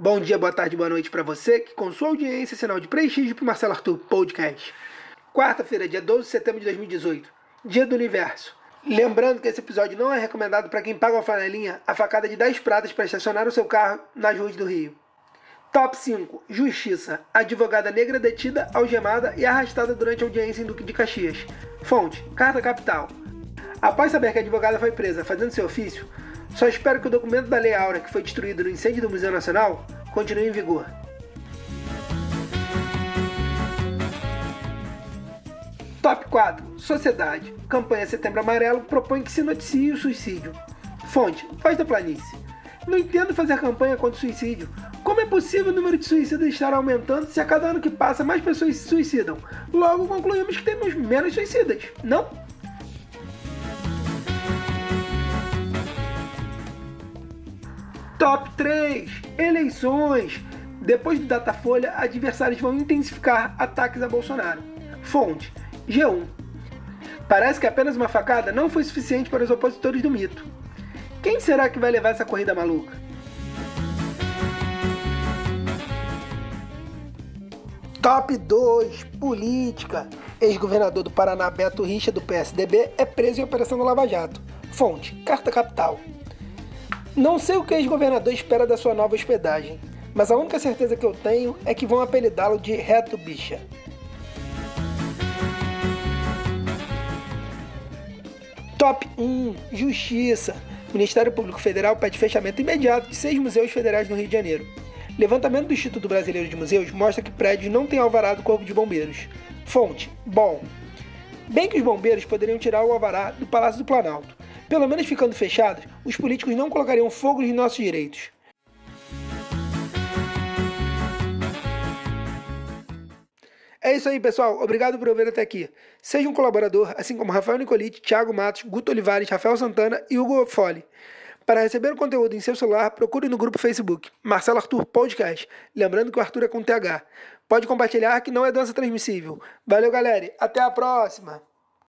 Bom dia, boa tarde, boa noite para você que com sua audiência é sinal de prestígio para Marcelo Arthur Podcast. Quarta-feira, dia 12 de setembro de 2018, dia do universo. Lembrando que esse episódio não é recomendado para quem paga uma flanelinha a facada de 10 pratas para estacionar o seu carro nas ruas do Rio. Top 5. Justiça. Advogada negra detida, algemada e arrastada durante audiência em Duque de Caxias. Fonte. Carta Capital. Após saber que a advogada foi presa fazendo seu ofício, só espero que o documento da Lei Áurea, que foi destruído no incêndio do Museu Nacional, continue em vigor. Top 4. Sociedade. Campanha Setembro Amarelo propõe que se noticie o suicídio. Fonte. Voz da Planície. Não entendo fazer campanha contra o suicídio. Como é possível o número de suicidas estar aumentando se a cada ano que passa mais pessoas se suicidam? Logo concluímos que temos menos suicidas, não? Top 3: Eleições. Depois do Datafolha, adversários vão intensificar ataques a Bolsonaro. Fonte: G1. Parece que apenas uma facada não foi suficiente para os opositores do mito. Quem será que vai levar essa corrida maluca? Top 2 Política. Ex-governador do Paraná Beto Richa, do PSDB, é preso em operação do Lava Jato. Fonte: Carta Capital. Não sei o que o ex-governador espera da sua nova hospedagem, mas a única certeza que eu tenho é que vão apelidá-lo de Reto Bicha. Top 1 Justiça. O Ministério Público Federal pede fechamento imediato de seis museus federais no Rio de Janeiro. Levantamento do Instituto Brasileiro de Museus mostra que prédios não têm alvará do Corpo de Bombeiros. Fonte: Bom. Bem que os bombeiros poderiam tirar o alvará do Palácio do Planalto. Pelo menos ficando fechados, os políticos não colocariam fogo nos nossos direitos. É isso aí, pessoal. Obrigado por ouvir até aqui. Seja um colaborador, assim como Rafael Nicolite, Thiago Matos, Guto Olivares, Rafael Santana e Hugo Fole. Para receber o conteúdo em seu celular, procure no grupo Facebook Marcelo Arthur Podcast. Lembrando que o Arthur é com TH. Pode compartilhar que não é dança transmissível. Valeu, galera. Até a próxima!